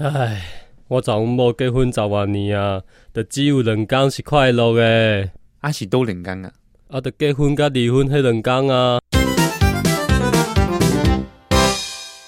唉，我昨昏无结婚十万年啊，就只有两天是快乐的，啊是都两间啊，啊，就结婚跟离婚迄两天啊。